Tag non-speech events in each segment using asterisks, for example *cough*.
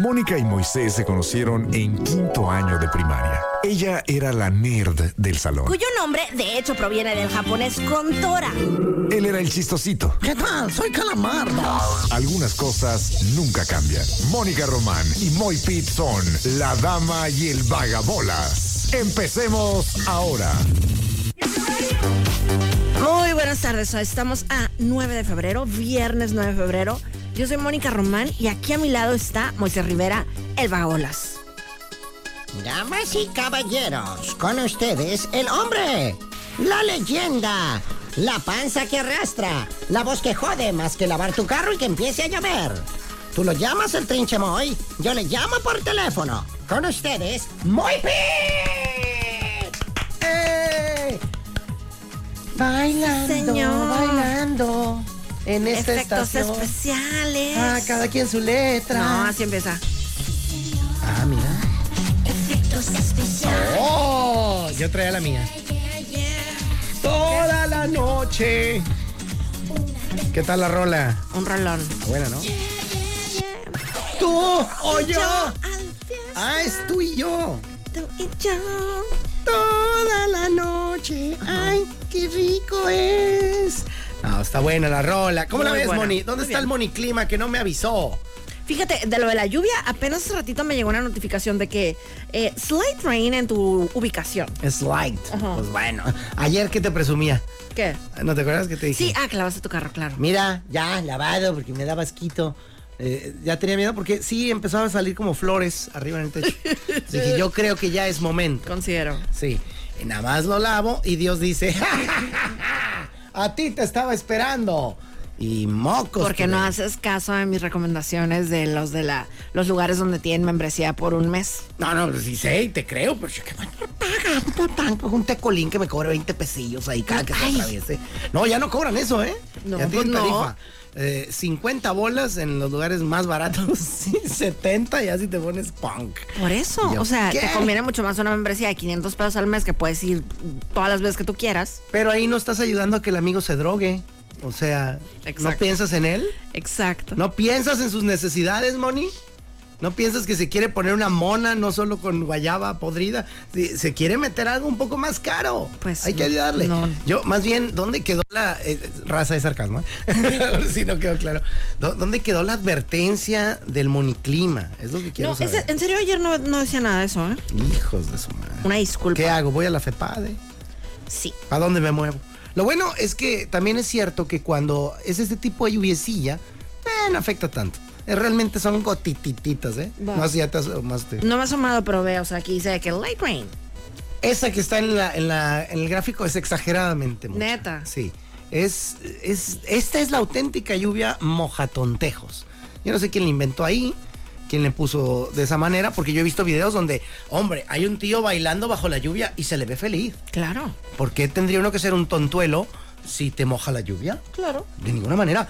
Mónica y Moisés se conocieron en quinto año de primaria. Ella era la nerd del salón. Cuyo nombre, de hecho, proviene del japonés Kontora. Él era el chistosito. ¿Qué tal? Soy Calamardo. Algunas cosas nunca cambian. Mónica Román y Moy Pitt son la dama y el vagabolas. Empecemos ahora. Muy buenas tardes, estamos a 9 de febrero, viernes 9 de febrero. Yo soy Mónica Román y aquí a mi lado está Moisés Rivera, el vagabolas. Damas y caballeros, con ustedes el hombre, la leyenda, la panza que arrastra, la voz que jode más que lavar tu carro y que empiece a llover. Tú lo llamas el trinche Moy, yo le llamo por teléfono. Con ustedes, Moy Pitt. ¡Eh! Bailando, señor. bailando. En esta Efectos estación. especiales. Ah, cada quien su letra. No, así empieza. Ah, mira. ¡Oh! Yo traía la mía. Toda la noche. ¿Qué tal la rola? Un rolón. Buena, ¿no? Tú o yo. Ah, es tú y yo. Tú y yo. Toda la noche. Ay, qué rico es. No, está buena la rola. ¿Cómo la ves, buena. Moni? ¿Dónde Muy está el. Moniclima que no me avisó? Fíjate, de lo de la lluvia, apenas hace ratito me llegó una notificación de que eh, slight rain en tu ubicación. Es light. Ajá. Pues bueno. Ayer, ¿qué te presumía? ¿Qué? ¿No te acuerdas que te dije? Sí, ah, que lavaste tu carro, claro. Mira, ya lavado porque me daba asquito. Eh, ya tenía miedo porque sí empezaba a salir como flores arriba en el techo. *laughs* Dije, yo creo que ya es momento. Considero. Sí. Y nada más lo lavo y Dios dice, *laughs* "Ja, ja, ja, ja, a ti te estaba esperando. Y mocos. Porque que no haces caso de mis recomendaciones de los de la los lugares donde tienen membresía por un mes. No, no, pues sí sé y te creo, pero yo que bueno, pagando tanto. Un tecolín que me cobre 20 pesillos ahí cada que se atraviese. No, ya no cobran eso, ¿eh? No, ya pues no. tarifa. Eh, 50 bolas en los lugares más baratos, sí, 70 ya si te pones punk. Por eso, yo, o sea, ¿qué? te conviene mucho más una membresía de 500 pesos al mes que puedes ir todas las veces que tú quieras. Pero ahí no estás ayudando a que el amigo se drogue. O sea, ¿no piensas en él? Exacto. ¿No piensas en sus necesidades, Moni? ¿No piensas que se quiere poner una mona, no solo con guayaba podrida? Se quiere meter algo un poco más caro. Pues, Hay que ayudarle. no. Yo, más bien, ¿dónde quedó la eh, raza de sarcasmo? eh? *laughs* si no quedó claro. ¿Dó- ¿Dónde quedó la advertencia del moniclima? Es lo que quiero No, saber. ese- en serio ayer no, no decía nada de eso, ¿eh? Hijos de su madre. Una disculpa. ¿Qué hago? ¿Voy a la FEPADE? Sí. ¿A dónde me muevo? Lo bueno es que también es cierto que cuando es este tipo de lluviecilla, eh, no afecta tanto. Realmente son gotitititas, ¿eh? Va. No sé si ya te asomaste. No me he asomado, pero veo, o sea, aquí dice que light rain. Esa que está en, la, en, la- en el gráfico es exageradamente mucha. Neta. Sí. Es, es, esta es la auténtica lluvia mojatontejos. Yo no sé quién la inventó ahí, quién le puso de esa manera, porque yo he visto videos donde, hombre, hay un tío bailando bajo la lluvia y se le ve feliz. Claro. ¿Por qué tendría uno que ser un tontuelo si te moja la lluvia? Claro. De ninguna manera.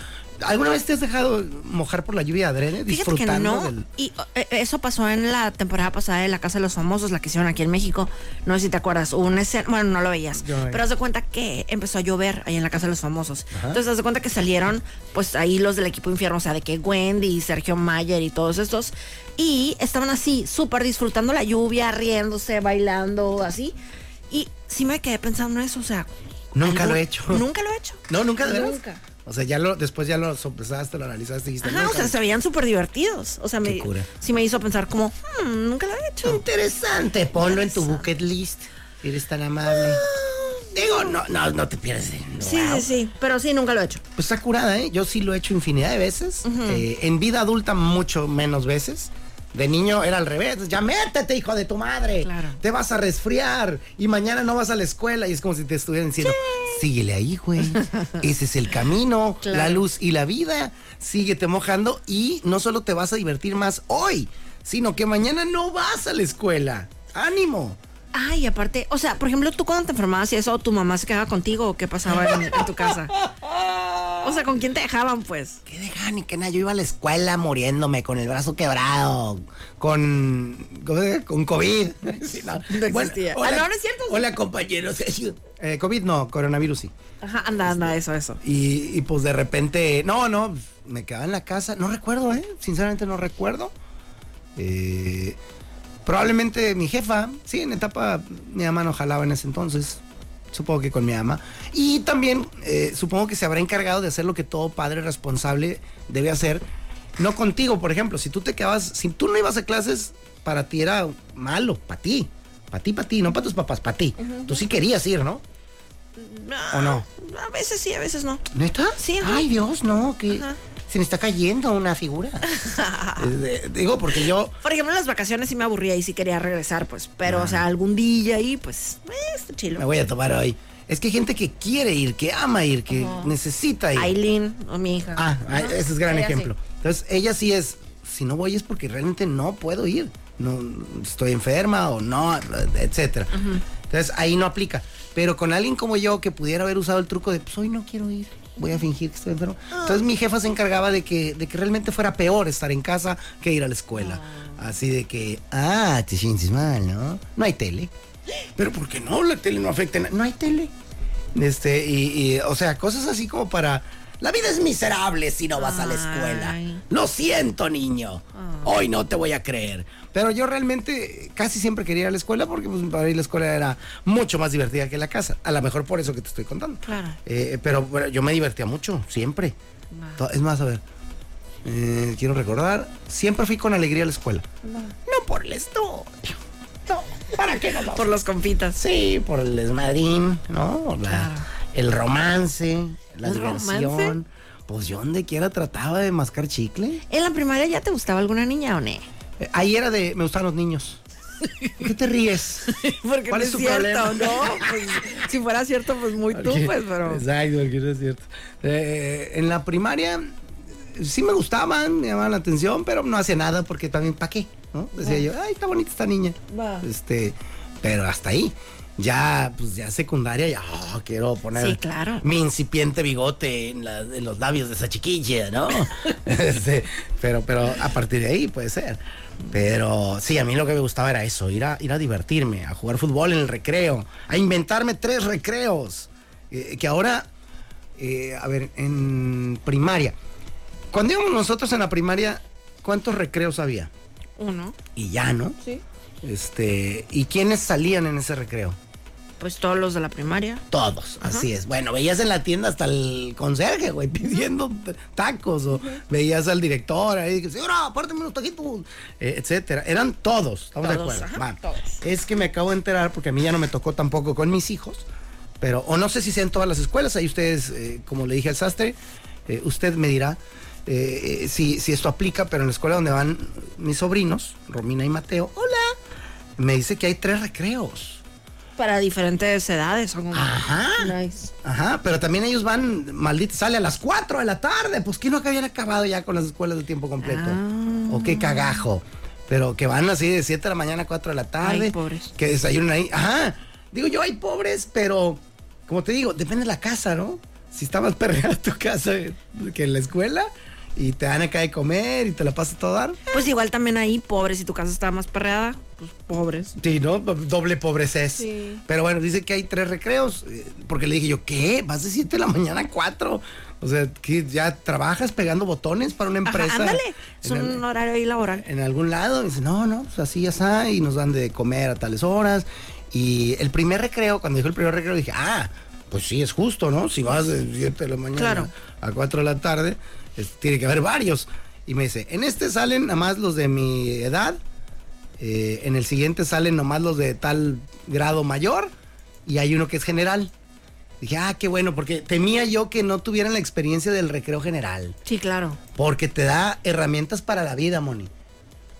¿Alguna vez te has dejado mojar por la lluvia adrede? Fíjate que no. del... Y eh, eso pasó en la temporada pasada de La Casa de los Famosos, la que hicieron aquí en México. No sé si te acuerdas. Hubo una escena, bueno, no lo veías. Yo pero haz de cuenta que empezó a llover ahí en la Casa de los Famosos. Entonces, haz de cuenta que salieron, pues ahí los del equipo infierno, o sea, de que Wendy, Sergio Mayer y todos estos. Y estaban así, súper disfrutando la lluvia, riéndose, bailando, así. Y sí me quedé pensando en eso, o sea. Nunca algo- lo he hecho. *laughs* Nunca lo he hecho. No, nunca? Nunca. O sea, ya lo, después ya lo sopesaste, lo analizaste y dijiste. Ajá, o sea, se veían súper divertidos. O sea, me, cura. sí me hizo pensar como, "Hmm, nunca lo he hecho. Interesante, ponlo en tu bucket list. Eres tan amable. Digo, no, no, no te pierdes. de- Sí, wow. sí, sí, pero sí, nunca lo he hecho. Pues está curada, ¿eh? Yo sí lo he hecho infinidad de veces. Eh, en vida adulta, mucho menos veces. De niño era al revés. Ya métete, hijo de tu madre. Claro. Te vas a resfriar y mañana no vas a la escuela. Y es como si te estuvieran diciendo, síguele ahí, güey. *laughs* Ese es el camino, Claro. la luz y la vida. Síguete mojando y no solo te vas a divertir más hoy, sino que mañana no vas a la escuela. ¡Ánimo! Ay, aparte, o sea, por ejemplo, tú cuando te enfermabas y eso, tu mamá se quedaba contigo o qué pasaba en, en tu casa. *laughs* O sea, ¿con quién te dejaban, pues? ¿Qué dejan ni que nada? Yo iba a la escuela muriéndome con el brazo quebrado, con, con, con COVID. *laughs* Sí, no. No existía. Ah, no, no es cierto. Hola, compañeros. *laughs* Eh, COVID no, coronavirus sí. Ajá, anda, anda, eso, eso. Y, y pues de repente, no, no, me quedaba en la casa. No recuerdo, ¿eh? Sinceramente no recuerdo. Eh, probablemente mi jefa, sí, en etapa mi mamá no jalaba en ese entonces. Supongo que con mi mamá. Y también eh, supongo que se habrá encargado de hacer lo que todo padre responsable debe hacer. No contigo, por ejemplo. Si tú te quedabas, si tú no ibas a clases, para ti era malo, para ti. Para ti, para ti, no para tus papás, para ti. Tú sí querías ir, ¿no? ¿O no? A veces sí, a veces no. ¿Neta? Sí, ajá. Ay, Dios, no, que Ajá. Se me está cayendo una figura. *laughs* Eh, Digo, porque yo. Por ejemplo, en las vacaciones sí me aburría y sí quería regresar, pues. Pero, o sea, algún día ahí, pues, eh, Me chilo. voy a tomar hoy. Es que hay gente que quiere ir, que ama ir, que necesita ir. Aileen, o mi hija. Ah, ah, ese es gran Ella sí. ejemplo. Entonces, ella sí es, si no voy es porque realmente no puedo ir. No, estoy enferma o no, etcétera. Entonces, ahí no aplica. Pero con alguien como yo que pudiera haber usado el truco de, pues hoy no quiero ir, voy a fingir que estoy enfermo. Entonces, mi jefa se encargaba de que, de que realmente fuera peor estar en casa que ir a la escuela. Así de que, ah, te sientes mal, ¿no? No hay tele. Pero ¿por qué no? La tele no afecta. No hay tele. Este, y, y, o sea, cosas así como para... La vida es miserable si no vas a la escuela. Lo siento, niño. Hoy no te voy a creer. Pero yo realmente casi siempre quería ir a la escuela porque pues, para ir a la escuela era mucho más divertida que la casa. A lo mejor por eso que te estoy contando. Claro. Eh, pero bueno, yo me divertía mucho, siempre. Es más, a ver. eh, quiero recordar, siempre fui con alegría a la escuela. No, por el estudio. No, ¿para qué no? Por los confitas. Sí, por el desmadrín, ¿no? La- Claro. El romance, la ¿El diversión. romance? Pues yo donde quiera trataba de mascar chicle. ¿En la primaria ya te gustaba alguna niña o no? Eh, ahí era de, me gustan los niños. ¿Por qué te ríes? *laughs* Porque ¿Cuál no es es tu cierto, problema? ¿no? Pues, si fuera cierto, pues muy tú, pues, pero. Exacto, porque no es cierto. Eh, en la primaria sí me gustaban, me llamaban la atención, pero no hacía nada porque también, ¿para qué? ¿No? Decía yo, ay, está bonita esta niña. Va. Este, pero hasta ahí. Ya, pues ya secundaria, ya oh, quiero poner Sí, claro. mi incipiente bigote en, la- en los labios de esa chiquilla, ¿no? *laughs* Este, pero, pero a partir de ahí puede ser. Pero sí, a mí lo que me gustaba era eso, ir a, ir a divertirme, a jugar fútbol en el recreo, a inventarme tres recreos. Eh, que ahora, eh, a ver, en primaria. Cuando íbamos nosotros en la primaria, ¿cuántos recreos había? Uno. Y ya, ¿no? Sí. Este, ¿y quiénes salían en ese recreo? Pues todos los de la primaria. Todos, así es. Bueno, veías en la tienda hasta el conserje, güey, *laughs* pidiendo tacos, o veías al director ahí, que señora, apárteme unos taquitos, eh, etcétera. Eran todos, ¿estamos de acuerdo? ajá, Va. todos. Es que me acabo de enterar, porque a mí ya no me tocó tampoco con mis hijos, pero, o no sé si sea en todas las escuelas, ahí ustedes, eh, como le dije al sastre, eh, usted me dirá eh, eh, si, si esto aplica, pero en la escuela donde van mis sobrinos, Romina y Mateo, hola, me dice que hay tres recreos. Para diferentes edades. Son. Ajá. Nice. Ajá, pero también ellos van, maldita, sale a las 4 de la tarde. Pues que no que habían acabado ya con las escuelas de tiempo completo. Ah. O qué cagajo. Pero que van así de 7 de la mañana a 4 de la tarde. Ay, pobres. Que desayunan ahí. Ajá. Digo yo, hay pobres, pero como te digo, depende de la casa, ¿no? Si está más *laughs* perreada tu casa que en la escuela y te dan acá de comer y te la pasas todo dar. Pues igual también ahí, pobres, si tu casa está más perreada, pues pobres. Sí, ¿no? Doble pobreces. Sí. Pero bueno, dice que hay tres recreos. eh, Porque le dije yo, ¿qué? ¿Vas de 7 de la mañana a 4? O sea, que ya trabajas pegando botones para una Ajá, empresa. ándale. Es un el- horario ahí laboral. en algún lado. Y dice, no, no, pues así ya está. Y nos dan de comer a tales horas. Y el primer recreo, cuando dijo el primer recreo, dije, ah, pues sí, es justo, ¿no? Si vas de 7 de la mañana Claro. a 4 de la tarde, es- tiene que haber varios. Y me dice, en este salen nada más los de mi edad. eh, en el siguiente salen nomás los de tal grado mayor. Y hay uno que es general. Dije, ah, qué bueno, porque temía yo que no tuvieran la experiencia del recreo general. Sí, claro. Porque te da herramientas para la vida, Moni.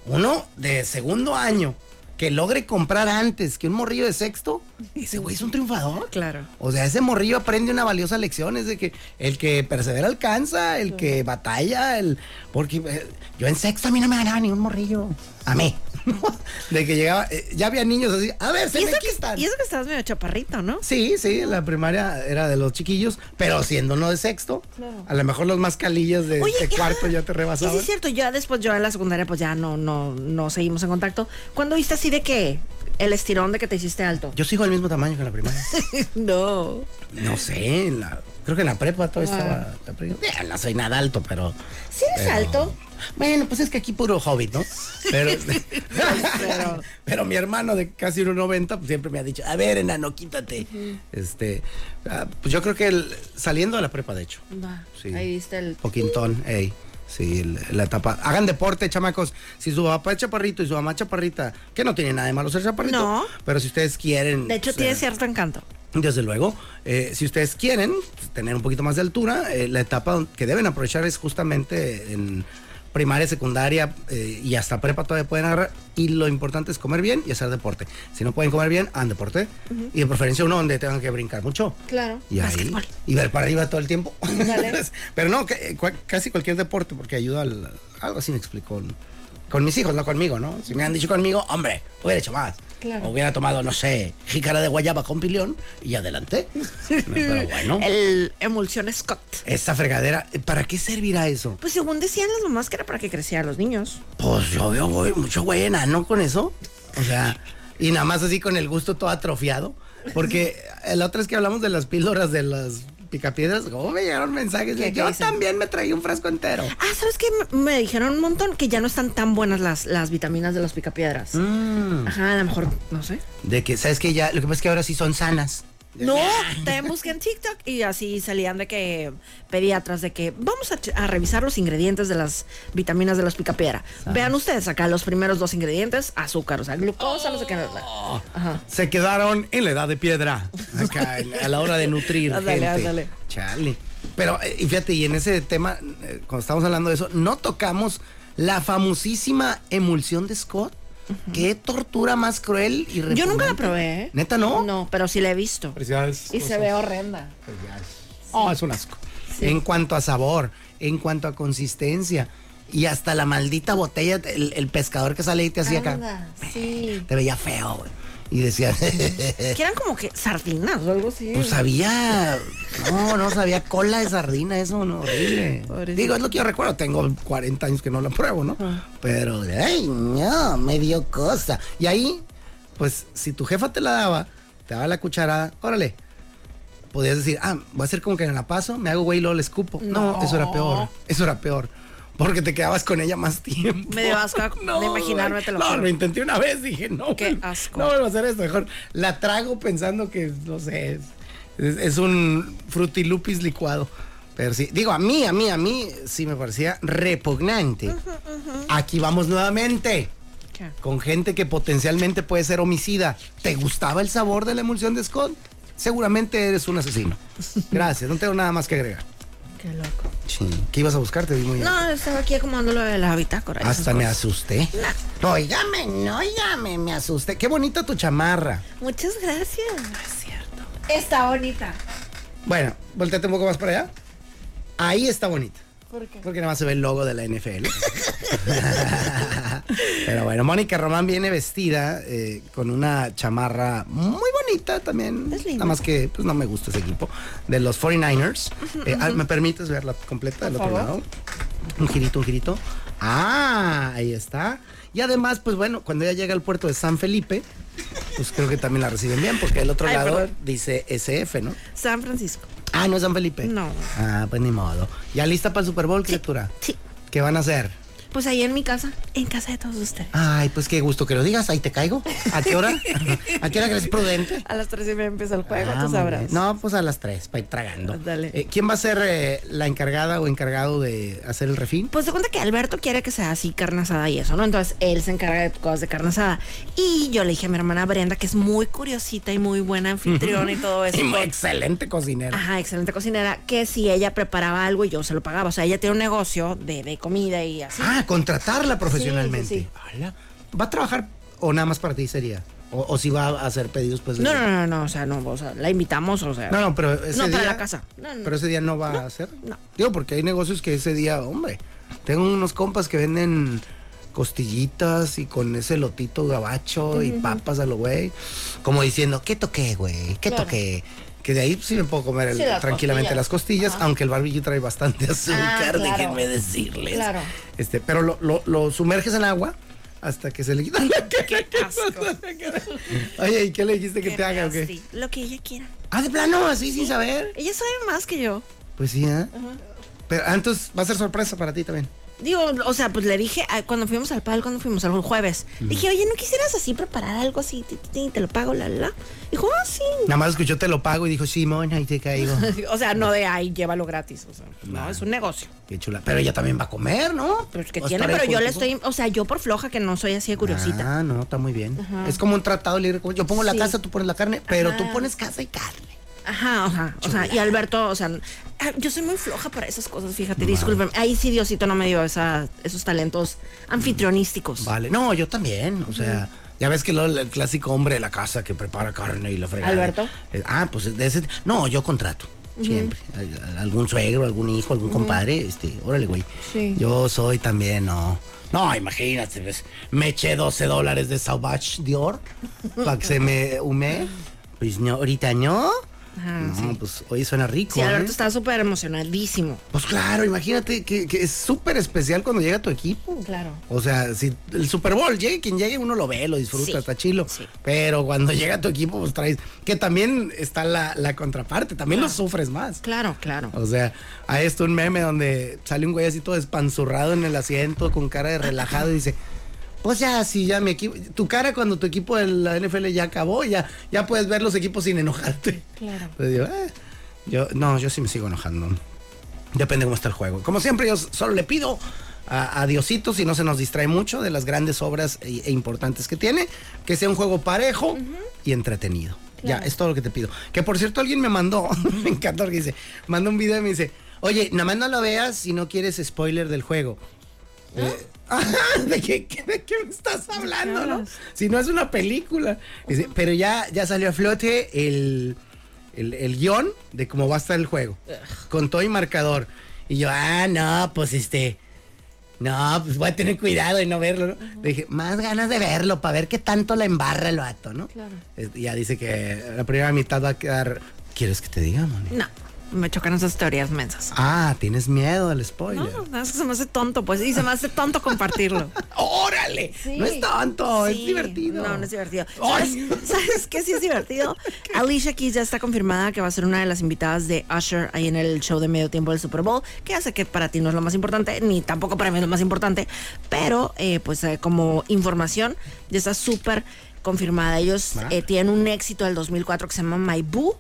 Uno de segundo año que logre comprar antes que un morrillo de sexto, ese güey es un triunfador. Claro. O sea, ese morrillo aprende una valiosa lección, es de que el que persevera alcanza, el que batalla, el... Porque eh, yo en sexto a mí no me ganaba ni un morrillo. A mí. *laughs* de que llegaba, eh, ya había niños así, a ver, se Y me que, quitan. y eso que estabas medio chaparrito, ¿no? Sí, sí, la primaria era de los chiquillos, pero siendo uno de sexto, a lo mejor los más calillos de, Oye, de ya. cuarto ya te rebasaban. sí es cierto, ya después yo en la secundaria pues ya no, no, no seguimos en contacto. ¿Cuándo viste así de que el estirón de que te hiciste alto? Yo sigo al mismo tamaño que en la primaria. *laughs* no. No sé, en la- creo que en la prepa todo estaba. Ah. la Eh, no soy nada alto, pero. ¿Sí eres pero- alto? Bueno, pues es que aquí puro hobbit, ¿no? *laughs* *laughs* Pero, pero, mi hermano de casi 1.90 pues siempre me ha dicho, a ver, enano, quítate. Este, ah, pues yo creo que el- saliendo de la prepa, de hecho. Va, Sí. Ahí viste el. O quintón, ey. Sí, la etapa. Hagan deporte, chamacos. Si su papá es chaparrito y su mamá chaparrita, que no tiene nada de malo ser chaparrito. No. Pero si ustedes quieren. De hecho, tiene cierto encanto. Desde luego, eh, si ustedes quieren tener un poquito más de altura, eh, la etapa que deben aprovechar es justamente en primaria, secundaria eh, y hasta prepa todavía pueden agarrar. Y lo importante es comer bien y hacer deporte. Si no pueden comer bien, hagan deporte. Y de preferencia uno donde tengan que brincar mucho. Claro. Y ahí, y ver para arriba todo el tiempo. *laughs* Pero no, que- cua- casi cualquier deporte, porque ayuda al. Algo así me explicó. Con mis hijos, no conmigo, ¿no? Si me han dicho conmigo, hombre, hubiera hecho más. Claro. O hubiera tomado, no sé, jícara de guayaba con pilión y adelante. *laughs* Pero bueno, El emulsión Scott. esta fregadera, ¿para qué servirá eso? Pues según decían las mamás que era para que crecieran los niños. Pues yo veo güey, mucho güey enano con eso. O sea, y nada más así con el gusto todo atrofiado. Porque la otra vez que hablamos de las píldoras de las picapiedras, ¿cómo me llegaron mensajes? ¿Qué- qué yo también me traía un frasco entero. Ah, ¿sabes qué? Me- dijeron un montón que ya no están tan buenas las, las vitaminas de los picapiedras. Mm. Ajá, a lo mejor, no sé. De que, ¿sabes que Ya, lo que pasa es que ahora sí son sanas. No, también busqué en TikTok y así salían de que pediatras de que vamos a, revisar los ingredientes de las vitaminas de los picapiedra. Vean ustedes acá los primeros dos ingredientes, azúcar, o sea, glucosa, no sé qué. Ajá. Se quedaron en la edad de piedra. Acá, a la hora de nutrir Ándale, gente. ándale. Chale. Pero, eh, y fíjate, y en ese tema, eh, cuando estamos hablando de eso, no tocamos la famosísima emulsión de Scott. Qué tortura más cruel y Yo nunca la repugnante. probé. ¿eh? ¿Neta no? No, pero sí la he visto. Felicidades. Y se ve horrenda. Oh, es un asco. En cuanto a sabor, en cuanto a consistencia y hasta la maldita botella, el, el pescador que sale y te hacía acá, sí. te veía feo, güey. Y decía, *laughs* Que *laughs* eran como que sardinas o algo así. pues sabía, no, no sabía cola de sardina, eso no, horrible. Pobrecito. Digo, es lo que yo recuerdo, tengo 40 años que no la pruebo, ¿no? Ah. Pero, ay, no, me dio cosa. Y ahí, pues, si tu jefa te la daba, te daba la cucharada, órale. Podías decir, ah, voy a hacer como que me la paso, me hago güey y luego le escupo. No, eso era peor, eso era peor. Porque te quedabas con ella más tiempo. Me dio asco *laughs* de imaginarme, te lo No, lo intenté una vez, dije, no. Qué asco. No vuelvo a hacer esto, mejor la trago pensando que, no sé, es, un frutilupis licuado. Pero sí, digo, a mí, a mí, a mí sí me parecía repugnante. Aquí vamos nuevamente ¿Qué? con gente que potencialmente puede ser homicida. ¿Te gustaba el sabor de la emulsión de Scott? Seguramente eres un asesino. *laughs* Gracias, no tengo nada más que agregar. Qué loco. Sí. ¿Qué ibas a buscar? Te vi muy No, estaba aquí acomodando lo de la bitácora. y esas Hasta me asusté. Óigame, no, óigame, me asusté. Qué bonita tu chamarra. Muchas gracias. es cierto. Está bonita. Bueno, volteate un poco más para allá. Ahí está bonita. ¿Por qué? Porque nada más se ve el logo de la NFL. *laughs* Pero bueno, Mónica Román viene vestida eh, con una chamarra muy bonita también. Es linda. Nada más que pues no me gusta ese equipo. De los 49ers. Eh, ah, ¿Me permites verla completa del otro lado? Un girito, un girito. Ah, ahí está. Y además, pues bueno, cuando ella llega al puerto de San Felipe, pues creo que también la reciben bien, porque del otro Ay, lado perdón. dice SF, ¿no? San Francisco. Ah, no es San Felipe. No. Ah, pues ni modo. ¿Ya lista para el Super Bowl, criatura? Sí. ¿Qué van a hacer? Pues ahí en mi casa, en casa de todos ustedes. Ay, pues qué gusto que lo digas. Ahí te caigo. ¿A qué hora? *laughs* ¿A qué hora crees prudente? A las tres y media empieza el juego, Ah, tú sabrás. No, pues a las tres, para ir tragando. Dale. Eh, ¿Quién va a ser eh, la encargada o encargado de hacer el refín? Pues se cuenta que Alberto quiere que sea así carne asada y eso, ¿no? Entonces él se encarga de cosas de carne asada. Y yo le dije a mi hermana Brenda, que es muy curiosita y muy buena anfitriona y todo *laughs* eso. Y muy pues, excelente cocinera. Ajá, excelente cocinera, que si ella preparaba algo y yo se lo pagaba. O sea, ella tiene un negocio de, de comida y así. Ah, contratarla profesionalmente. Sí, sí. ¿Va a trabajar o nada más para ti sería? O, o si va a hacer pedidos, pues. No, no, no, no, o sea, no, o sea, la invitamos, o sea. No, no, pero ese No, día. para la casa. No, no. Pero ese día no va a hacer. no. Digo, porque hay negocios que ese día, hombre. Tengo unos compas que venden costillitas y con ese lotito gabacho y papas a lo güey. Como diciendo, ¿qué toqué, güey? ¿Qué Claro. toqué? Que de ahí sí me puedo comer el- Sí, las tranquilamente costillas. las costillas, aunque el barbillo trae bastante *laughs* azúcar, Ah, claro. déjenme decirles. Claro. Este, pero lo, lo- lo sumerges en agua hasta que se le quita la Qué *laughs* asco. Oye, ¿y qué le dijiste que te haga o qué? nasty. Lo que ella quiera. Ah, de plano, así sin saber. Ella sabe más que yo. Pues sí, ¿eh? Pero ah, entonces va a ser sorpresa para ti también. Digo, o sea, pues le dije, ah, cuando fuimos al pal, cuando fuimos el jueves, dije, oye, ¿no quisieras así preparar algo así? Ti, ti, ti, Te lo pago, la, la. Dijo, ah, sí. Nada más escuchó te lo pago y dijo, Simón, ahí te caigo. *laughs* o sea, no de ahí, llévalo gratis. O sea, no, es un negocio. Qué chula. Pero ella también va a comer, ¿no? Pues que Va a tiene, pero yo le estoy, o sea, yo por floja que no soy así de curiosita. Ah, no, está muy bien. Es como un tratado libre. Yo pongo la Sí. casa, tú pones la carne, pero tú Ajá. pones casa y carne. Ajá, ajá. O sea, y Alberto, o sea, ah, yo soy muy floja para esas cosas, fíjate, discúlpeme. Ahí sí Diosito no me dio esa, esos talentos anfitrionísticos. Vale. No, yo también. O sea, ya ves que lo- el clásico hombre de la casa que prepara carne y la fregada. ¿Alberto? Eh, ah, pues de ese. No, yo contrato. Siempre. Al- Algún suegro, algún hijo, algún compadre. Este, órale, güey. Sí. Yo soy también, no. No, imagínate, ves, me eché 12 dólares de Sauvage Dior para que se me hume. Pues no, ahorita no. Ajá, no, pues hoy suena rico. Sí, Alberto ¿eh? está súper emocionadísimo. Pues claro, imagínate que, que es súper especial cuando llega tu equipo. Claro. O sea, si el Super Bowl llegue, quien llegue, uno lo ve, lo disfruta, Sí, está chilo. sí. Pero cuando *laughs* llega tu equipo, pues traes. Que también está la, la contraparte, también lo sufres más. Claro, claro. O sea, hay esto un meme donde sale un güey así todo espanzurrado en el asiento, con cara de relajado y dice. Pues ya, si ya mi equipo, tu cara cuando tu equipo de la NFL ya acabó, ya, ya puedes ver los equipos sin enojarte. Claro. Entonces digo, eh, yo, no, yo sí me sigo enojando. Depende cómo está el juego. Como siempre, yo solo le pido a, a Diosito, si no se nos distrae mucho de las grandes obras e, e importantes que tiene, que sea un juego parejo y entretenido. Ya, es todo lo que te pido. Que por cierto, alguien me mandó, *laughs* me encantó que dice, mandó un video y me dice, oye, nada más no lo veas si no quieres spoiler del juego. Eh, *laughs* ¿De qué, de qué me estás hablando, no? Si no es una película. Pero ya, ya salió a flote el, el, el guion de cómo va a estar el juego. Con todo y marcador. Y yo, ah, no, pues este. No, pues voy a tener cuidado de no verlo, ¿no? Le dije, más ganas de verlo para ver qué tanto la embarra el vato, ¿no? Claro. Ya dice que la primera mitad va a quedar. ¿Quieres que te diga, Moni? No, me chocan esas teorías mensas. Ah, tienes miedo al No, spoiler. no, es que se me hace tonto, pues, y se me hace tonto compartirlo. *laughs* ¡Órale! No es tonto, es divertido. No, no es divertido. Ay. ¿Sabes, ¿Sabes qué sí es divertido? *laughs* Alicia Keys ya está confirmada que va a ser una de las invitadas de Usher ahí en el show de medio tiempo del Super Bowl, que hace que para ti no es lo más importante, ni tampoco para mí es lo más importante, pero eh, pues eh, como información ya está súper confirmada. Ellos Ah. eh, tienen un éxito del 2004 que se llama My Boo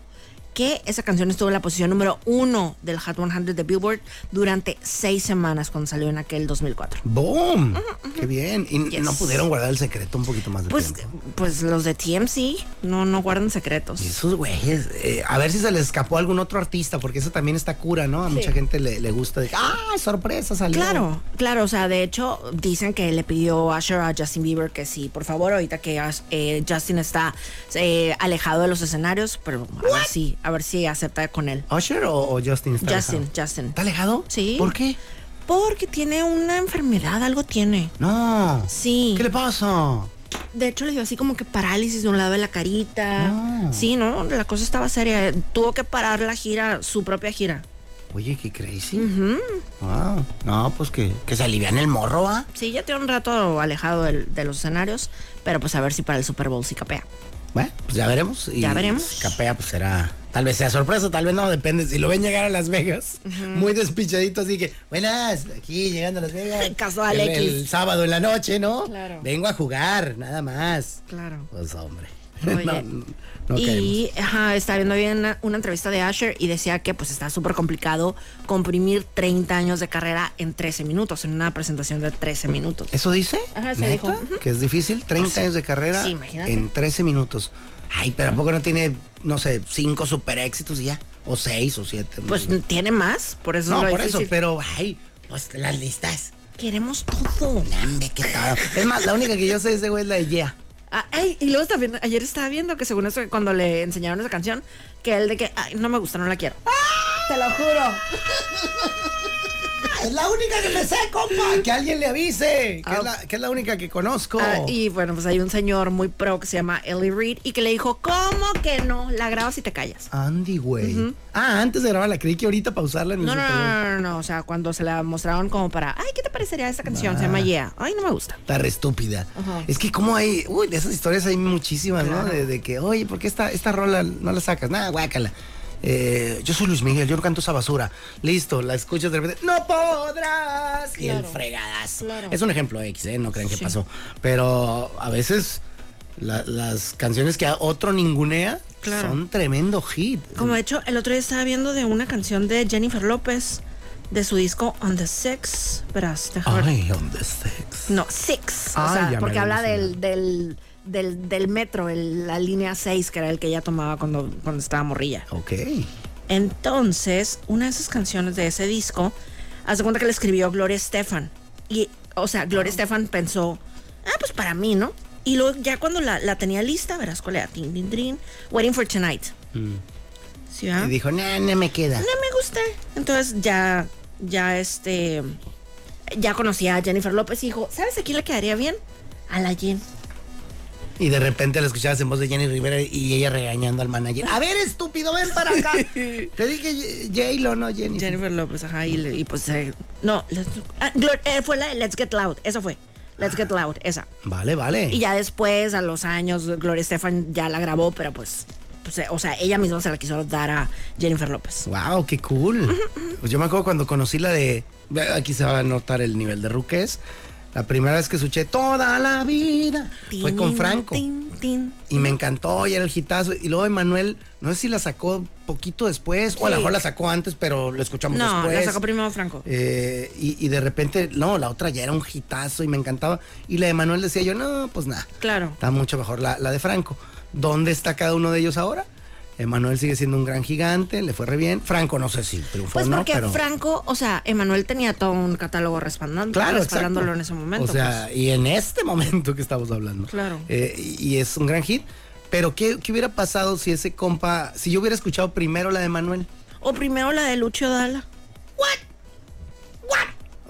que esa canción estuvo en la posición número uno del Hot 100 de Billboard durante seis semanas cuando salió en aquel 2004. ¡Boom! ¡Qué bien! Y Yes. no pudieron guardar el secreto un poquito más de Pues, tiempo. pues los de TMC no, no guardan secretos. Y esos güeyes, eh, a ver si se les escapó algún otro artista, porque eso también está cura, ¿no? A mucha gente le, le gusta de, ¡ah, sorpresa, salió! Claro, claro, o sea, de hecho dicen que le pidió Usher a Justin Bieber que sí, por favor, ahorita que eh, Justin está eh, alejado de los escenarios, pero a ver si, a ver si acepta con él. ¿Usher o, o Justin está Justin, alejado? Justin. ¿Está alejado? Sí. ¿Por qué? Porque tiene una enfermedad, algo tiene. No. Sí. ¿Qué le pasa? De hecho, le dio así como que parálisis de un lado de la carita. No. Sí, ¿no? La cosa estaba seria. Tuvo que parar la gira, su propia gira. Oye, qué crazy. Wow. No, pues que, que se alivian el morro, ¿ah? Sí, ya tiene un rato alejado del- de los escenarios, pero pues a ver si para el Super Bowl sí capea. Bueno, pues ya veremos. Y Ya veremos. Capea, pues será. Tal vez sea sorpresa, tal vez no, depende. Si lo ven llegar a Las Vegas, muy despichadito, así que, buenas, aquí llegando a Las Vegas. *laughs* Casual el, X. el sábado en la noche, ¿no? Claro. Vengo a jugar, nada más. Claro. Pues hombre. Oye, *laughs* no, no y ajá, estaba viendo bien una, una entrevista de Asher y decía que pues está súper complicado comprimir 30 años de carrera en 13 minutos, en una presentación de 13 minutos. ¿Eso dice? Ajá, se dijo. Que es difícil, 30 años de carrera Sí, en 13 minutos. Ay, pero ¿a poco no tiene, no sé, cinco super éxitos y ya? O seis o siete. Pues no, tiene más, por eso no es lo por eso, pero, ay, pues las listas. Queremos todo. Nambe, qué todo. Es más, la única que yo sé de ese güey es la de Yeah. Ah, ay, y luego también, ayer estaba viendo que según eso, cuando le enseñaron esa canción, que él de que, ay, no me gusta, no la quiero. Te lo juro. Es la única que me sé, compa. Que alguien le avise. Que, es, la, que es la única que conozco. Ah, y bueno, pues hay un señor muy pro que se llama Ellie Reed y que le dijo, ¿cómo que no? La grabas y te callas. Andy, güey. Ah, antes de grabarla, creí que ahorita pausarla en el No, no, no, no, no, o sea, cuando se la mostraron como para, ay, ¿qué te parecería esta canción? Se llama Yeah. Ay, no me gusta. Está re estúpida. Ajá. Es que como hay, uy, de esas historias hay muchísimas, ¿no? De, de que, oye, ¿por qué esta, esta rola no la sacas? Nada, guácala. Eh, yo soy Luis Miguel, yo no canto esa basura. Listo, la escuchas de repente, no podrás. Y el fregadas. Claro. Es un ejemplo X, ¿eh? No crean que pasó. Pero a veces la- las canciones que a otro ningunea Claro. son tremendo hit. Como de hecho, el otro día estaba viendo de una canción de Jennifer López de su disco On the Six. Verás. Ay, on the sex. No, Six. o Ay, sea, ya me porque habla del, del, del, del metro, el- la línea 6, que era el que ella tomaba cuando, cuando estaba morrilla. Ok. Entonces, una de esas canciones de ese disco, haz de cuenta que le escribió Gloria Estefan. Y, o sea, Gloria Estefan pensó, ah, pues para mí, ¿no? Y luego ya cuando la, la tenía lista, verás cuál era, tin, tin, tin, Waiting for Tonight. ¿Sí, verdad? Y dijo, no, no me queda. No me gusta. Entonces ya, ya este, ya conocía a Jennifer López y dijo, ¿sabes a quién le quedaría bien? A la Jen. Y de repente la escuchabas en voz de Jenny Rivera y ella regañando al manager. A ver, estúpido, ven para acá. *laughs* Te dije J-Lo, no Jenny. Jennifer López, ajá, y, le- y pues, eh, no, let's- ah, eh, fue la de Let's Get Loud, eso fue, Let's Get Loud, esa. Vale, vale. Y ya después, a los años, Gloria Estefan ya la grabó, pero pues, pues, eh, o sea, ella misma se la quiso dar a Jennifer López. Wow, qué cool. Pues yo me acuerdo cuando conocí la de. Aquí se va a notar el nivel de ruques. La primera vez que escuché toda la vida fue con Franco. Y me encantó y era el hitazo. Y luego Emanuel, no sé si la sacó poquito después, o a lo mejor la sacó antes, pero lo escuchamos No, después. la sacó primero Franco. Eh, y, y de repente, no, la otra ya era un hitazo y me encantaba. Y la de Manuel decía yo, no, pues nada. Claro. Está mucho mejor la, la de Franco. ¿Dónde está cada uno de ellos ahora? Emanuel sigue siendo un gran gigante, le fue re bien. Franco no sé si triunfó Pues o no, porque pero... Franco, o sea, Emanuel tenía todo un catálogo respaldando, Claro, respaldándolo en ese momento. O sea, y en este *laughs* momento que estamos hablando. Claro. Eh, y, es un gran hit. Pero ¿qué, ¿qué hubiera pasado si ese compa, si yo hubiera escuchado primero la de Manuel? pues. o primero la de Lucho Dalla.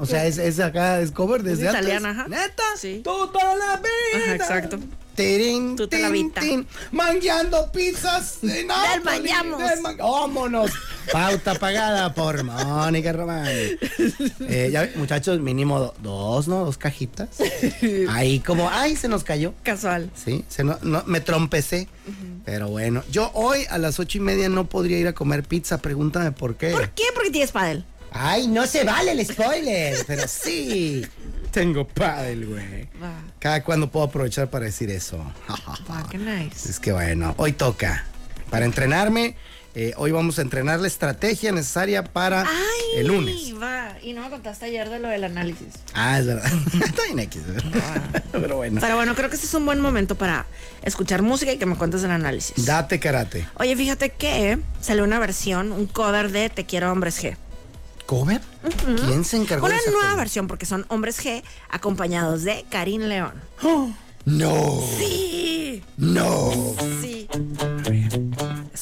O sea, es, es acá, es cover desde Es antes. italiana, ajá. ¿Neta? Sí. Toda la vida. Ajá, exacto. Tin, vita. tin. Mangueando pizzas. Del man- Vámonos. Pauta pagada por Mónica Román. Eh, ya, muchachos, mínimo do- dos, ¿no? Dos cajitas. Ahí como, ay, se nos cayó. Casual. Sí, se no, no- me trompecé. Pero bueno, yo hoy a las ocho y media no podría ir a comer pizza. Pregúntame por qué. ¿Por qué? Porque tienes padel. Ay, no se vale el spoiler, pero sí. Tengo pádel, güey. Va, Cada cuando puedo aprovechar para decir eso. qué nice. Es que bueno, hoy toca. Para entrenarme, eh, hoy vamos a entrenar la estrategia necesaria para Ay, el lunes. va. Y no me contaste ayer de lo del análisis. Ah, es verdad. *laughs* Está bien X, ¿verdad? Pero bueno. Pero bueno, creo que este es un buen momento para escuchar música y que me cuentes el análisis. Date karate. Oye, fíjate que salió una versión, un cover de Te quiero hombres G. ¿Cover? ¿Quién se encargó Una de esa nueva cover? versión porque son hombres G acompañados de Karim León. *gasps* No, Sí, no. sí.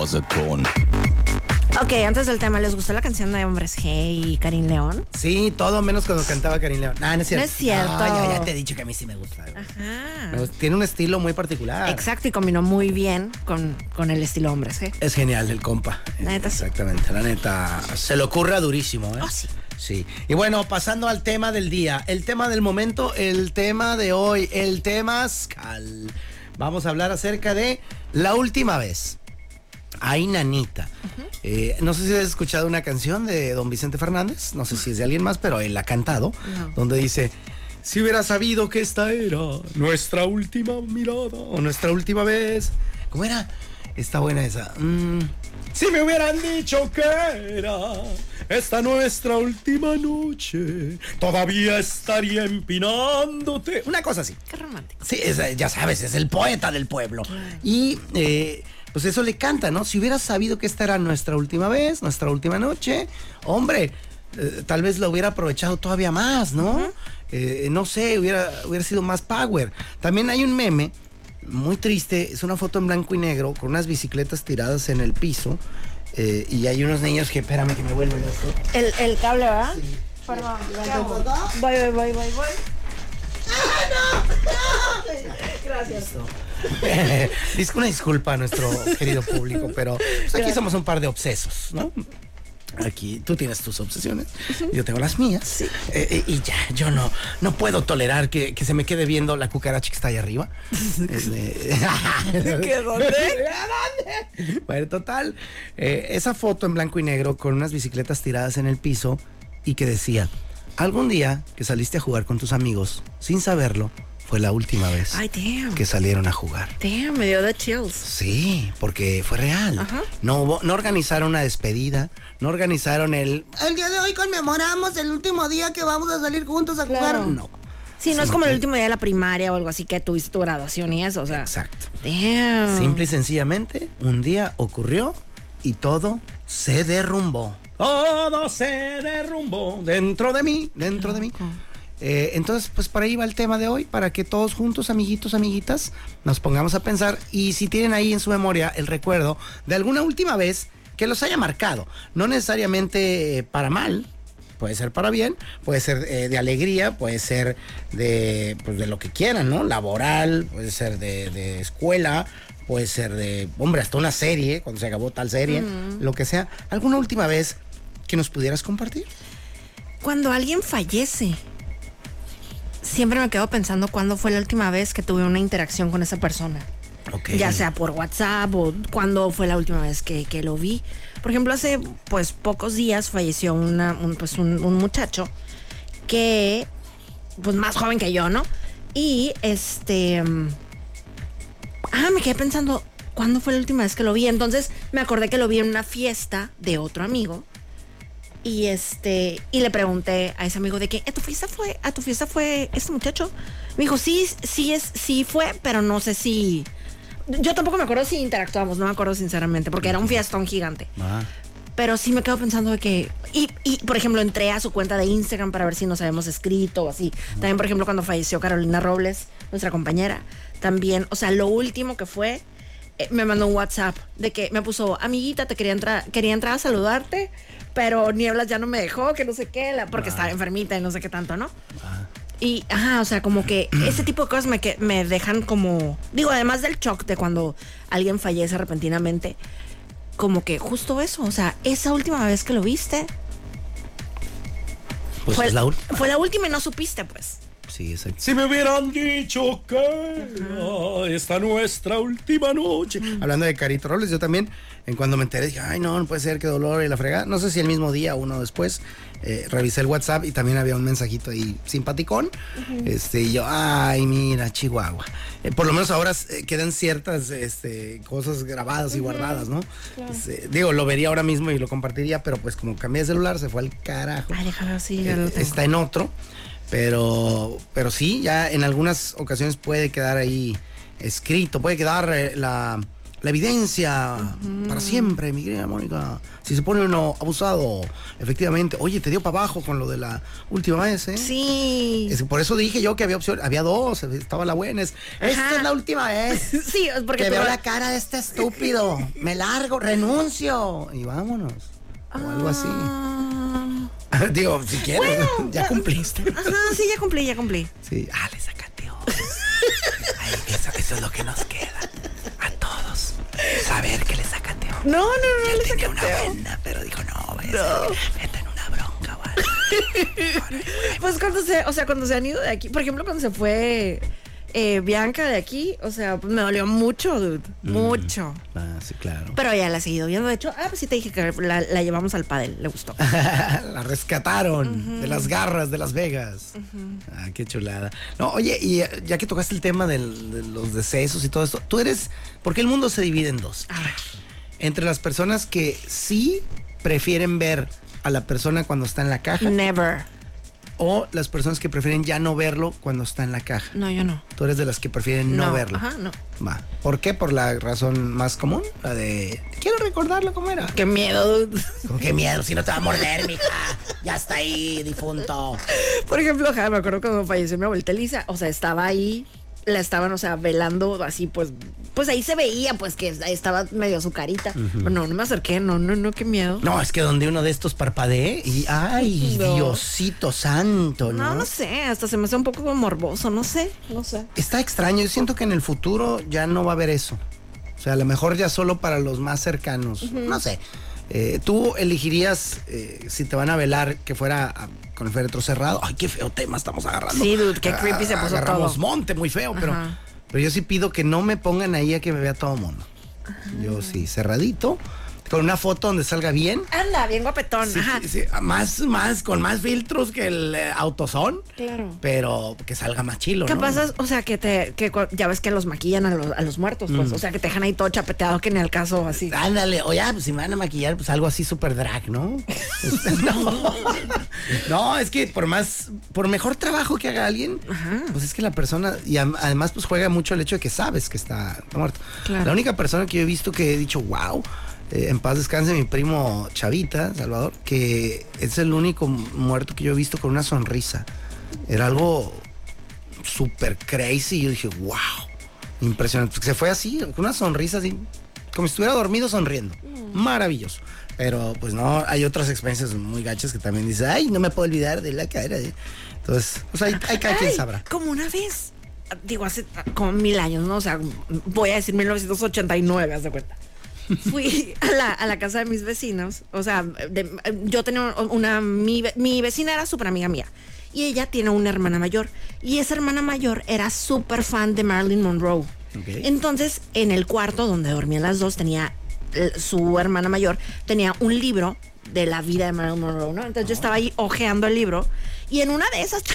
Morseton. Ok, antes del tema, ¿les gustó la canción de Hombres G y Karim León? Sí, todo menos cuando cantaba Karim León. Ah, no es cierto. No es cierto. Ah, ya, ya te he dicho que a mí sí me gusta. Ajá. Pero Tiene un estilo muy particular. Exacto, y combinó muy bien con, con el estilo Hombres G. Es genial el compa. La neta sí. Exactamente, la neta. Se le ocurre durísimo, ¿eh? Oh, sí. Sí. Y bueno, pasando al tema del día, el tema del momento, el tema de hoy, el tema Scal. Vamos a hablar acerca de la última vez. Ay, nanita. Eh, no sé si has escuchado una canción de don Vicente Fernández, no sé si es de alguien más, pero él la ha cantado, donde dice, si hubiera sabido que esta era nuestra última mirada o nuestra última vez. ¿Cómo era? Está buena esa. Mm, si me hubieran dicho que era esta nuestra última noche, todavía estaría empinándote. Una cosa así. Qué romántico. Sí, es, ya sabes, es el poeta del pueblo. Y eh, pues eso le canta, ¿no? Si hubieras sabido que esta era nuestra última vez, nuestra última noche, hombre, eh, tal vez lo hubiera aprovechado todavía más, ¿no? Eh, no sé, hubiera, hubiera sido más power. También hay un meme, muy triste. Es una foto en blanco y negro con unas bicicletas tiradas en el piso. eh, y hay unos niños que, espérame que me vuelven esto. El, el cable, ¿verdad? Perdón. Voy, voy, voy, voy, voy. Disco *laughs* *laughs* una disculpa a nuestro querido público, pero pues, aquí somos un par de obsesos, ¿no? Aquí tú tienes tus obsesiones, yo tengo las mías. Eh, eh, y ya, yo no, no puedo tolerar que, que se me quede viendo la cucaracha que está ahí arriba. *laughs* Este, ¿Qué, *laughs* dónde? Bueno, total, eh, esa foto en blanco y negro con unas bicicletas tiradas en el piso y que decía, algún día que saliste a jugar con tus amigos, sin saberlo, fue la última vez Ay, que salieron a jugar. Damn, me dio de chills. Sí, porque fue real. Ajá. No, hubo- no organizaron una despedida, no organizaron el... El día de hoy conmemoramos el último día que vamos a salir juntos a jugar. No, Sí, no es como el último día de la primaria o algo así que tuviste tu graduación y eso, o sea. exacto. Damn. Simple y sencillamente, un día ocurrió y todo se derrumbó. Todo se derrumbó dentro de mí, dentro de mí. Eh, entonces, pues por ahí va el tema de hoy, para que todos juntos, amiguitos, amiguitas, nos pongamos a pensar y si tienen ahí en su memoria el recuerdo de alguna última vez que los haya marcado, no necesariamente eh, para mal, puede ser para bien, puede ser eh, de alegría, puede ser de, pues, de lo que quieran, ¿no? Laboral, puede ser de, de escuela, puede ser de, hombre, hasta una serie, cuando se acabó tal serie, lo que sea. ¿Alguna última vez que nos pudieras compartir? Cuando alguien fallece, siempre me quedo pensando cuándo fue la última vez que tuve una interacción con esa persona. Ya sea por WhatsApp o cuándo fue la última vez que, que lo vi. Por ejemplo, hace pues pocos días falleció una, un, pues, un, un muchacho que, pues más joven que yo, ¿no? Y este... Ah, me quedé pensando, ¿cuándo fue la última vez que lo vi? Entonces me acordé que lo vi en una fiesta de otro amigo. Y este, y le pregunté a ese amigo de que, ¿a tu fiesta fue, a tu fiesta fue este muchacho? Me dijo, sí, sí es, sí fue, pero no sé si. Yo tampoco me acuerdo si interactuamos, no me acuerdo sinceramente, porque era un fiestón gigante. Ah, Pero sí me quedo pensando de que. Y, y, por ejemplo, entré a su cuenta de Instagram para ver si nos habíamos escrito o así. También, por ejemplo, cuando falleció Carolina Robles, nuestra compañera, también, o sea, lo último que fue, me mandó un WhatsApp de que me puso, amiguita, te quería entrar, quería entrar a saludarte, pero Nieblas ya no me dejó, que no sé qué, la- porque estaba enfermita y no sé qué tanto, ¿no? Y, ajá, o sea, como que ese tipo de cosas me, que, me dejan como, digo, además del shock de cuando alguien fallece repentinamente, como que justo eso, o sea, esa última vez que lo viste, pues fue, es la última. fue la última y no supiste, pues. Sí, exacto. Si me hubieran dicho que esta nuestra última noche. Hablando de Carito Robles, yo también, en cuando me enteré, dije, ay, no, no puede ser, qué dolor y la fregada. No sé si el mismo día o uno después, eh, revisé el WhatsApp y también había un mensajito ahí simpaticón. este, y yo, ay, mira, Chihuahua. Eh, por lo menos ahora eh, quedan ciertas este, cosas grabadas y guardadas, ¿no? Este, digo, lo vería ahora mismo y lo compartiría, pero pues como cambié de celular, se fue al carajo. Ay, déjame ver si ya Eh, lo tengo. está en otro, pero, pero sí, ya en algunas ocasiones puede quedar ahí escrito, puede quedar eh, la, la evidencia para siempre, mi querida Mónica. Si se pone uno abusado, efectivamente, oye, te dio para abajo con lo de la última vez, ¿eh? Sí. Es por eso dije yo que había opción, había dos, estaba la buena. es, Esta es la última vez. *laughs* Sí, porque veo la cara de este estúpido. Me largo, renuncio. Y vámonos. O algo así. Ah, *laughs* Digo, si quieres, *laughs* ya cumpliste. Ajá, sí, ya cumplí, ya cumplí. Sí, ah, le sacateó. Ay, eso, eso es lo que nos queda a todos. Saber que le sacateó. No, no, no, Él le tenía una sacateo. buena, pero dijo, no, meta en una bronca, ¿vale? *laughs* Pues cuando se, o sea, cuando se han ido de aquí, por ejemplo, cuando se fue eh, Bianca de aquí, o sea, pues me dolió mucho, dude, mucho. Ah, sí, claro. Pero ya la he seguido viendo. De hecho, ah, pues sí te dije que la, la llevamos al pádel, le gustó. *laughs* la rescataron de las garras de Las Vegas. Ah, qué chulada. No, oye, y eh, ya que tocaste el tema del- de los decesos y todo esto, tú eres, porque el mundo se divide en dos. A ver. Entre las personas que sí prefieren ver a la persona cuando está en la caja Never. O las personas que prefieren ya no verlo cuando está en la caja. No, yo no. Tú eres de las que prefieren no, verlo. Ajá, no. Va. ¿Por qué? Por la razón más común, la de quiero recordarlo como era. Qué miedo. *laughs* Con qué miedo, si no te va a morder, mija. Ya está ahí, difunto. Por ejemplo, ajá, me acuerdo cuando falleció mi abuelita Elisa, o sea, estaba ahí la estaban, o sea, velando así, pues, pues ahí se veía, pues que estaba medio su carita. No, no me acerqué, no, no, no, qué miedo. No, es que donde uno de estos parpadee y ¡ay, No. Diosito santo! ¿no? No, no sé, hasta se me hace un poco como morboso, no sé, no sé. Está extraño. Yo siento que en el futuro ya no va a haber eso. O sea, a lo mejor ya solo para los más cercanos. No sé. Eh, ¿Tú elegirías, eh, si te van a velar, que fuera con el féretro cerrado? Ay, qué feo tema estamos agarrando. Sí, dude, qué creepy se puso Agarramos todo. monte, muy feo, pero, Ajá. pero yo sí pido que no me pongan ahí a que me vea todo mundo. Yo sí, cerradito, con una foto donde salga bien. Anda, bien guapetón, Sí, ajá. sí, sí, más, más, con más filtros que el eh, autosón, Claro. pero que salga más chilo, ¿Qué ¿no? pasa? O sea, que te, que ya ves que los maquillan a los, a los muertos, Mm. pues. O sea, que te dejan ahí todo chapeteado que ni al caso así. Ándale, o ya, pues si me van a maquillar, pues algo así súper drag, ¿no? *laughs* Este, *laughs* no. No, es que por más, por mejor trabajo que haga alguien, pues es que la persona, y además pues juega mucho el hecho de que sabes que está muerto. Claro. La única persona que yo he visto que he dicho, wow, eh, en paz descanse mi primo Chavita, Salvador, que es el único muerto que yo he visto con una sonrisa. Era algo súper crazy y yo dije, wow, impresionante. Porque se fue así, con una sonrisa así, como si estuviera dormido sonriendo. Maravilloso. Pero pues no, hay otras experiencias muy gachas que también dice, ay, no me puedo olvidar de la cara. de-". Entonces, pues hay, hay cada quien Ay, sabrá. Como una vez, digo, hace como mil años, ¿no? O sea, voy a decir 1989, haz de cuenta. Fui a la, a la casa de mis vecinos, o sea, de- yo tenía una, mi, mi vecina era súper amiga mía y ella tiene una hermana mayor y esa hermana mayor era súper fan de Marilyn Monroe. Entonces, en el cuarto donde dormían las dos, tenía eh, su hermana mayor, tenía un libro de la vida de Marilyn Monroe, ¿no? Entonces yo estaba ahí ojeando el libro y en una de esas. *laughs*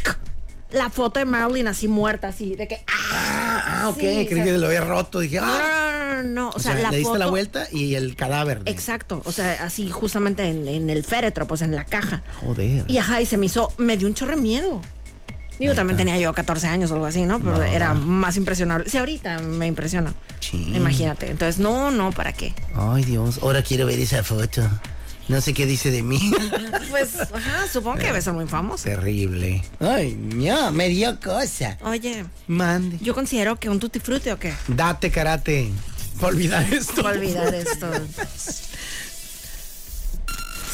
la foto de Marilyn así muerta, así, de que, ¡ah! Ah, ah, ok, Sí, creí o sea- que lo había roto. Dije, ah. no, no, no, no, O, sea, la le diste foto, la vuelta y el cadáver. de- Exacto, o sea, así justamente en, en el féretro, pues en la caja. Joder. Y ajá, y se me hizo, me dio un chorro de miedo. Digo, también tenía yo 14 años o algo así, ¿no? Pero era más impresionable. Sí, ahorita me impresiona. Chin. Imagínate. Entonces, no, no, ¿para qué? Ay, Dios, ahora quiero ver esa foto. No sé qué dice de mí. *laughs* Pues, ajá, supongo que debe ser muy famoso. Terrible. Ay, no, me dio cosa. Oye, Mande. yo considero que un tutti frutti o qué. Date karate. Para olvidar esto. Para olvidar *laughs* esto.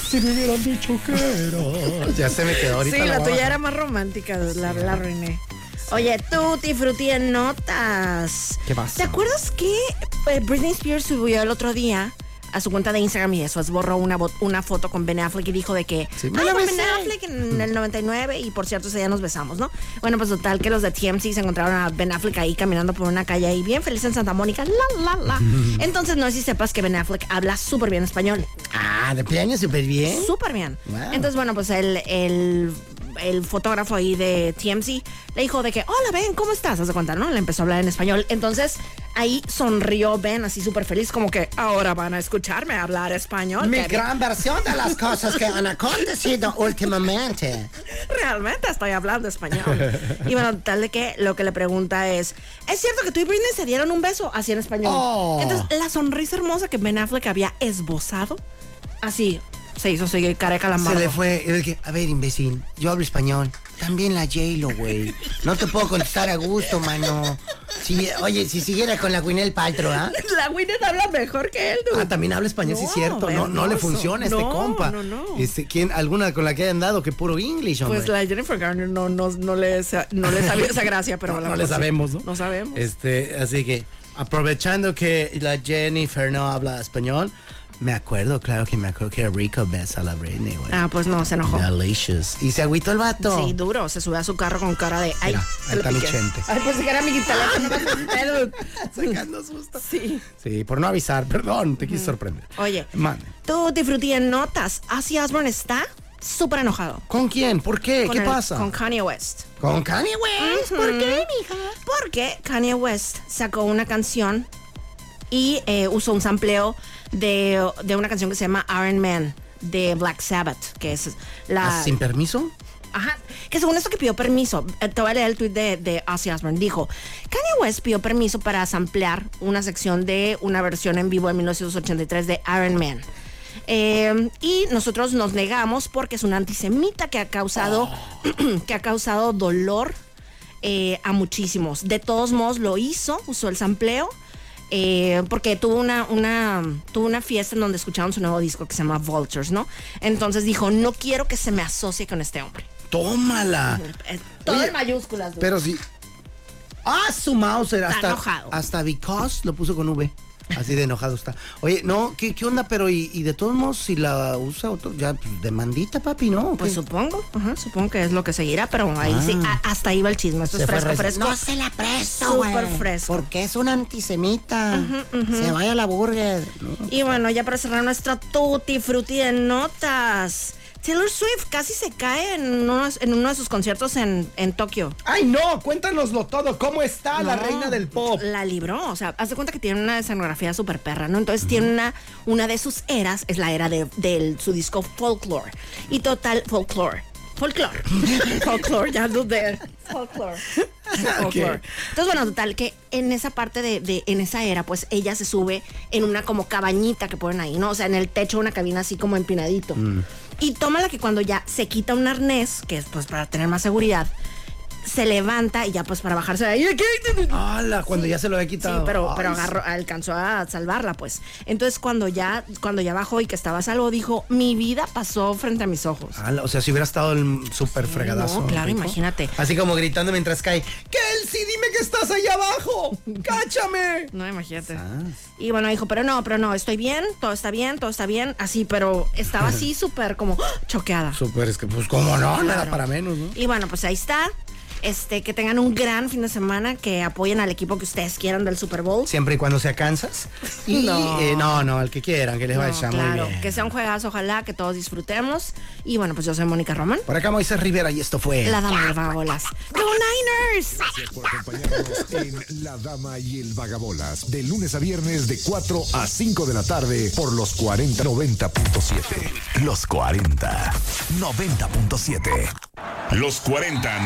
Si me hubieran dicho que era. Ya se me quedó ahorita. Sí, la tuya era más romántica, la, la arruiné. Oye, tutti frutti en notas. ¿Qué pasa? ¿Te acuerdas que eh, Britney Spears subió el otro día a su cuenta de Instagram y eso, borró una, una foto con Ben Affleck y dijo de que Sí. Ben Affleck en el 99 y por cierto ese día nos besamos, ¿no? Bueno, pues total que los de TMC se encontraron a Ben Affleck ahí caminando por una calle ahí bien feliz en Santa Mónica, la la la. *laughs* Entonces no sé si sepas que Ben Affleck habla súper bien español. Ah, de plano súper bien. Súper bien. Wow. Entonces, bueno, pues el, el, el fotógrafo ahí de TMC le dijo de que, hola Ben, ¿cómo estás? Haz de cuenta, ¿no? Le empezó a hablar en español. Entonces, ahí sonrió Ben así súper feliz, como que ahora van a escucharme hablar español. Mi bien. gran versión de las cosas que han acontecido últimamente. Realmente estoy hablando español. y bueno, tal de que lo que le pregunta es, ¿es cierto que tú y Britney se dieron un beso así en español? Oh. Entonces, la sonrisa hermosa que Ben Affleck había esbozado, así se hizo seguir cara de Se calamar. le fue. y dije, a ver, imbécil, yo hablo español. También la J-Lo, güey. No te puedo contestar a gusto, mano. Si, oye, si siguiera con la Gwyneth Paltrow, ¿ah? *laughs* La Gwyneth habla mejor que él, dude. Ah, también habla español, sí es No, cierto. No, no le funciona este No, compa. no, no. Este, ¿quién, ¿Alguna con la que hayan dado que puro English, hombre? Pues la Jennifer Garner no, no, no, le, no le sabía esa gracia, pero no, a no le sabemos, ¿no? No sabemos. Este, así que, aprovechando que la Jennifer no habla español, me acuerdo, claro que me acuerdo que Rico besa a la Britney, güey. Ah, pues no, se enojó. Delicious. Y se agüitó el vato. Sí, duro. Se sube a su carro con cara de. Ay, Mira, ahí está mi piqué. chente. Ay, pues que era mi teléfono. *laughs* Sacando susto. Sí. Sí, por no avisar, perdón, te quise sorprender. Oye, Mande. tú disfruté en notas. Ozzy Osbourne está súper enojado. ¿Con quién? ¿Por qué? Con ¿Qué el- pasa? Con Kanye West. ¿Con Kanye West? ¿Por qué, mija? Porque Kanye West sacó una canción y eh, usó un sampleo de, de una canción que se llama Iron Man de Black Sabbath, que es la... ¿Ah, ¿Sin permiso? Ajá, que según esto que pidió permiso, eh, te voy a leer el tweet de, de Ozzy Osbourne, dijo, Kanye West pidió permiso para samplear una sección de una versión en vivo de 1983 de Iron Man. Eh, y nosotros nos negamos porque es una antisemita que ha causado, *clears throat* que ha causado dolor eh, a muchísimos. De todos modos lo hizo, usó el sampleo. Eh, porque tuvo una, una, tuvo una fiesta en donde escucharon su nuevo disco que se llama Vultures, ¿no? Entonces dijo, no quiero que se me asocie con este hombre. Tómala. Eh, todo Oye, en mayúsculas. dude. Pero sí. Ah, su. Está Hasta, enojado. hasta because lo puso con V. Así de enojado está. Oye, no, ¿qué, qué onda? Pero, y, y de todos modos, si la usa otro, ya, pues, demandita, papi, ¿no? Pues supongo, ajá, supongo que es lo que seguirá, pero ahí sí, Ah. a- hasta ahí va el chisme. Esto Se es fresco, recio. fresco. No se la presto, güey. Súper fresco. Porque es un antisemita. Se vaya a la burger. Y bueno, ya para cerrar nuestra tutti frutti de notas. Taylor Swift casi se cae en uno, en uno de sus conciertos en, en Tokio. Ay, no, cuéntanoslo todo. ¿Cómo está la No, reina del pop? La libró, o sea, haz de cuenta que tiene una escenografía súper perra, ¿no? Entonces tiene una, una de sus eras, es la era de, del- su disco Folklore. Y total, Folklore. Folklore. *laughs* Folklore, ya dudé. Folklore. Folklore. Entonces, bueno, total, que en esa parte de, de- en esa era, pues ella se sube en una como cabañita que ponen ahí, ¿no? O sea, en el techo de una cabina así como empinadito. Y toma la que cuando ya se quita un arnés, que es pues para tener más seguridad, se levanta y ya pues para bajarse de ahí. ¡Hala! Cuando ya se lo había Sí, quitado. pero, Ay, pero sí. agarró, alcanzó a salvarla, pues. Entonces, cuando ya, cuando ya bajó y que estaba a salvo, dijo, mi vida pasó frente a mis ojos. ¡Hala! O sea, si hubiera estado el súper fregadazo. no, claro, rico. imagínate. Así como gritando mientras cae. ¡Kelsey, dime que estás ahí abajo! ¡Cáchame! No, imagínate. Y bueno, dijo, pero no, pero no, estoy bien, todo está bien, todo está bien. Así, pero estaba *laughs* así súper como ¡ah! choqueada. Súper, es que, pues, ¿cómo no? Nada para menos, ¿no? Y bueno, pues ahí está. Este, que tengan un gran fin de semana, que apoyen al equipo que ustedes quieran del Super Bowl. Siempre y cuando sea Kansas. *laughs* Y No. eh, no, no, el que quieran, que les No, vaya muy claro, bien. que sea un juegazo, ojalá que todos disfrutemos. Y bueno, pues yo soy Mónica Román. Por acá Moisés Rivera y esto fue. La dama del vagabolas. ¡Go Niners! por acompañarnos en La Dama y el Vagabolas. De lunes a viernes de 4 a 5 de la tarde por los 40 90.7. Los 40 90.7. Los 40